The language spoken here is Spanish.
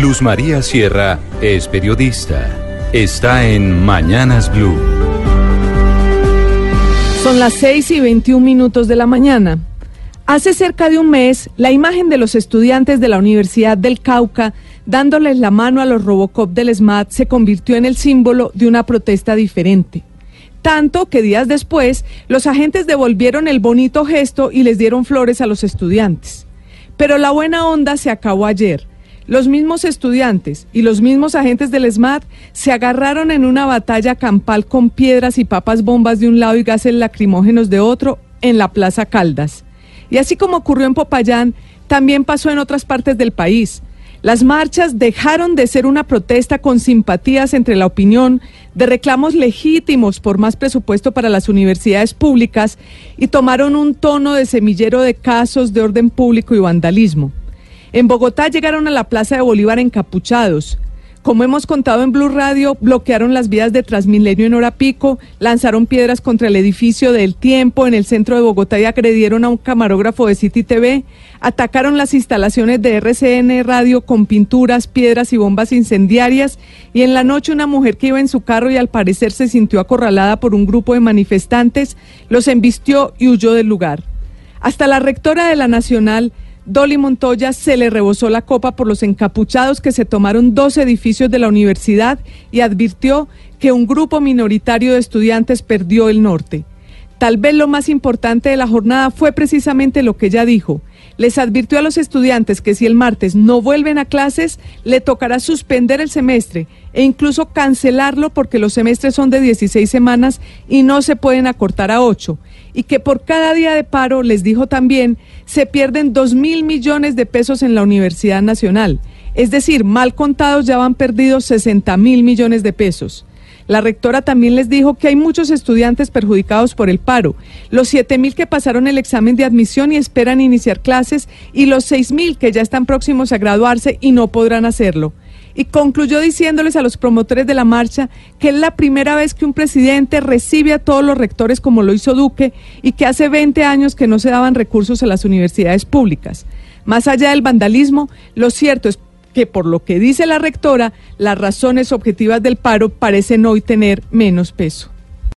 Luz María Sierra es periodista. Está en Mañanas Blue. Son las 6 y 21 minutos de la mañana. Hace cerca de un mes, la imagen de los estudiantes de la Universidad del Cauca dándoles la mano a los Robocop del SMAT se convirtió en el símbolo de una protesta diferente. Tanto que días después, los agentes devolvieron el bonito gesto y les dieron flores a los estudiantes. Pero la buena onda se acabó ayer los mismos estudiantes y los mismos agentes del SMAT se agarraron en una batalla campal con piedras y papas bombas de un lado y gases lacrimógenos de otro en la Plaza Caldas. Y así como ocurrió en Popayán, también pasó en otras partes del país. Las marchas dejaron de ser una protesta con simpatías entre la opinión, de reclamos legítimos por más presupuesto para las universidades públicas y tomaron un tono de semillero de casos de orden público y vandalismo. En Bogotá llegaron a la Plaza de Bolívar encapuchados. Como hemos contado en Blue Radio, bloquearon las vías de Transmilenio en hora pico, lanzaron piedras contra el edificio del Tiempo en el centro de Bogotá y agredieron a un camarógrafo de City TV, atacaron las instalaciones de RCN Radio con pinturas, piedras y bombas incendiarias y en la noche una mujer que iba en su carro y al parecer se sintió acorralada por un grupo de manifestantes, los embistió y huyó del lugar. Hasta la rectora de la Nacional Dolly Montoya se le rebosó la copa por los encapuchados que se tomaron dos edificios de la universidad y advirtió que un grupo minoritario de estudiantes perdió el norte. Tal vez lo más importante de la jornada fue precisamente lo que ella dijo. Les advirtió a los estudiantes que si el martes no vuelven a clases, le tocará suspender el semestre e incluso cancelarlo porque los semestres son de 16 semanas y no se pueden acortar a 8. Y que por cada día de paro, les dijo también, se pierden 2 mil millones de pesos en la Universidad Nacional. Es decir, mal contados ya van perdidos 60 mil millones de pesos. La rectora también les dijo que hay muchos estudiantes perjudicados por el paro, los 7 mil que pasaron el examen de admisión y esperan iniciar clases y los 6 mil que ya están próximos a graduarse y no podrán hacerlo. Y concluyó diciéndoles a los promotores de la marcha que es la primera vez que un presidente recibe a todos los rectores como lo hizo Duque y que hace 20 años que no se daban recursos a las universidades públicas. Más allá del vandalismo, lo cierto es que por lo que dice la rectora, las razones objetivas del paro parecen hoy tener menos peso.